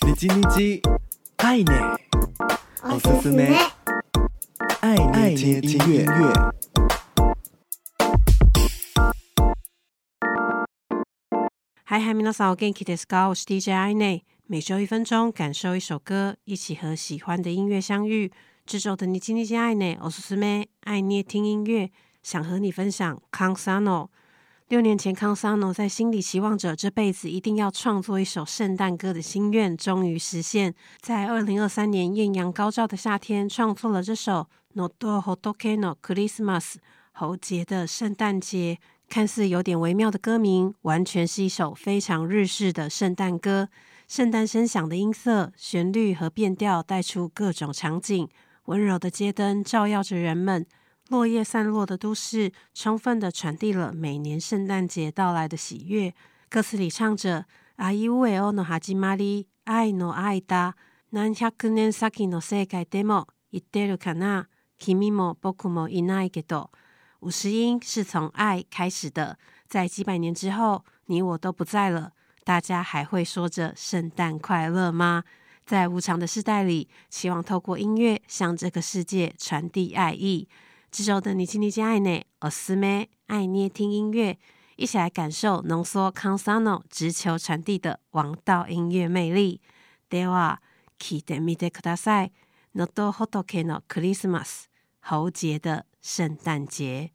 你叽你叽，爱呢，おすすめ，爱爱听音乐。嗨嗨，皆さんお元気ですか？我是 DJ 爱内，每周一分钟，感受一首歌，一起和喜欢的音乐相遇。这周的你叽你叽爱呢，おすすめ，爱捏听音乐，想和你分享康萨诺。 六年前，康桑诺在心里期望着这辈子一定要创作一首圣诞歌的心愿，终于实现。在二零二三年艳阳高照的夏天，创作了这首《Nodo Hotoke no Christmas》喉结的圣诞节。看似有点微妙的歌名，完全是一首非常日式的圣诞歌。圣诞声响的音色、旋律和变调带出各种场景，温柔的街灯照耀着人们。落叶散落的都市，充分的传递了每年圣诞节到来的喜悦。歌词里唱着“あいうえおの始まり、爱の间、何百年先の世界でも言ってるかな、君も仆もいないけど”。五十音是从爱开始的，在几百年之后，你我都不在了，大家还会说着圣诞快乐吗？在无常的时代里，希望透过音乐向这个世界传递爱意。 这周的你叽你叽爱呢，おすすめ爱捏听音乐，一起来感受浓缩康萨诺直球传递的王道音乐魅力。では闻いてみてください。のどほとけのクリスマス，喉结的圣诞节。